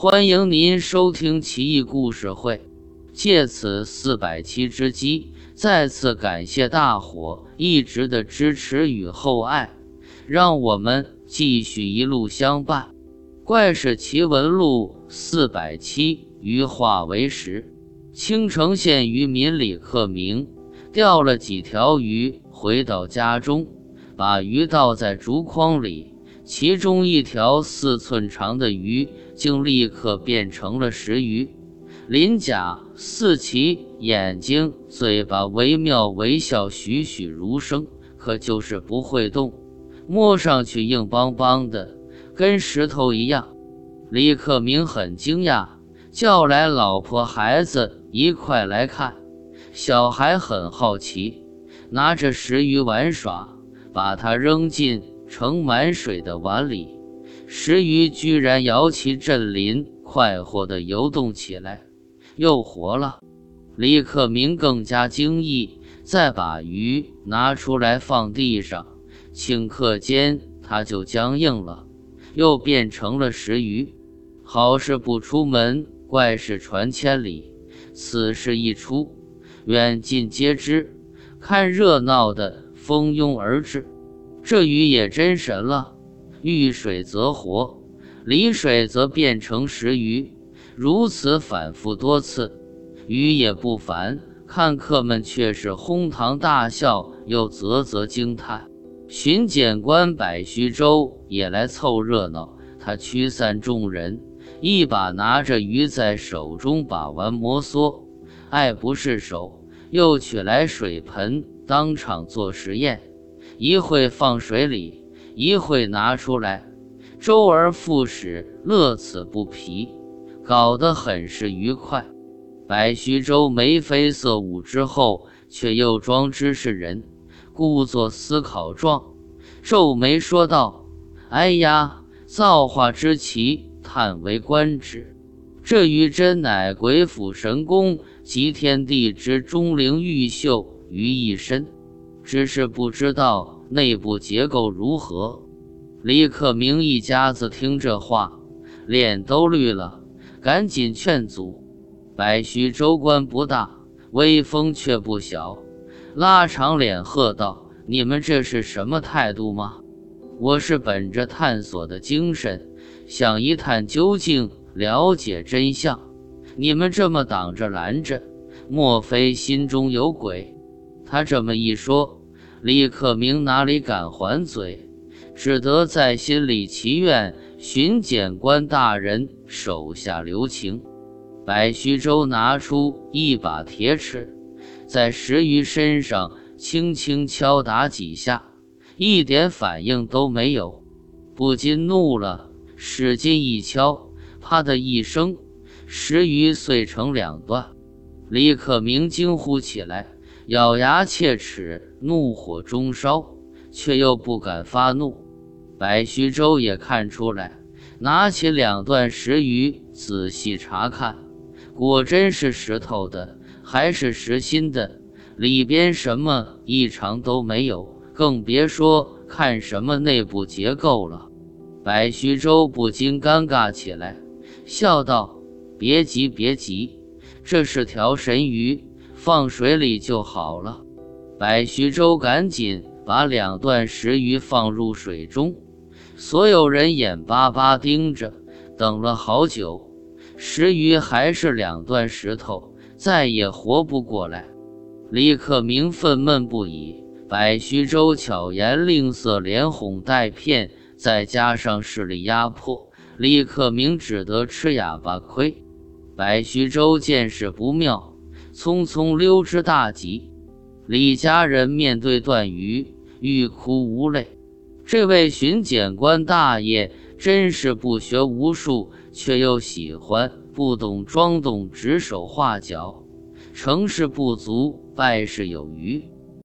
欢迎您收听奇异故事会。借此四百期之机，再次感谢大伙一直的支持与厚爱，让我们继续一路相伴。《怪事奇闻录》四百期，鱼化为食。青城县渔民李克明钓了几条鱼，回到家中，把鱼倒在竹筐里。其中一条四寸长的鱼，竟立刻变成了石鱼，鳞甲四鳍，眼睛、嘴巴惟妙惟肖，栩栩如生，可就是不会动，摸上去硬邦邦的，跟石头一样。李克明很惊讶，叫来老婆孩子一块来看。小孩很好奇，拿着石鱼玩耍，把它扔进。盛满水的碗里，石鱼居然摇旗振鳞，快活地游动起来，又活了。李克明更加惊异，再把鱼拿出来放地上，顷刻间它就僵硬了，又变成了石鱼。好事不出门，怪事传千里。此事一出，远近皆知，看热闹的蜂拥而至。这鱼也真神了，遇水则活，离水则变成石鱼，如此反复多次，鱼也不烦。看客们却是哄堂大笑，又啧啧惊叹。巡检官柏须周也来凑热闹，他驱散众人，一把拿着鱼在手中把玩摩挲，爱不释手，又取来水盆当场做实验。一会放水里，一会拿出来，周而复始，乐此不疲，搞得很是愉快。白须周眉飞色舞之后，却又装知是人，故作思考状，皱眉说道：“哎呀，造化之奇，叹为观止！这鱼真乃鬼斧神工，集天地之钟灵毓秀于一身。”只是不知道内部结构如何。李克明一家子听这话，脸都绿了，赶紧劝阻。白须州官不大，威风却不小，拉长脸喝道：“你们这是什么态度吗？我是本着探索的精神，想一探究竟，了解真相。你们这么挡着拦着，莫非心中有鬼？”他这么一说。李克明哪里敢还嘴，只得在心里祈愿巡检官大人手下留情。白须周拿出一把铁尺，在石鱼身上轻轻敲打几下，一点反应都没有，不禁怒了，使劲一敲，啪的一声，石鱼碎成两段。李克明惊呼起来。咬牙切齿，怒火中烧，却又不敢发怒。白须周也看出来，拿起两段石鱼仔细查看，果真是石头的，还是实心的，里边什么异常都没有，更别说看什么内部结构了。白须周不禁尴尬起来，笑道：“别急，别急，这是条神鱼。”放水里就好了。白须周赶紧把两段石鱼放入水中，所有人眼巴巴盯着，等了好久，石鱼还是两段石头，再也活不过来。李克明愤懑不已。白须周巧言令色，连哄带骗，再加上势力压迫，李克明只得吃哑巴亏。白须周见势不妙。匆匆溜之大吉，李家人面对段鱼欲哭无泪。这位巡检官大爷真是不学无术，却又喜欢不懂装懂，指手画脚，成事不足，败事有余。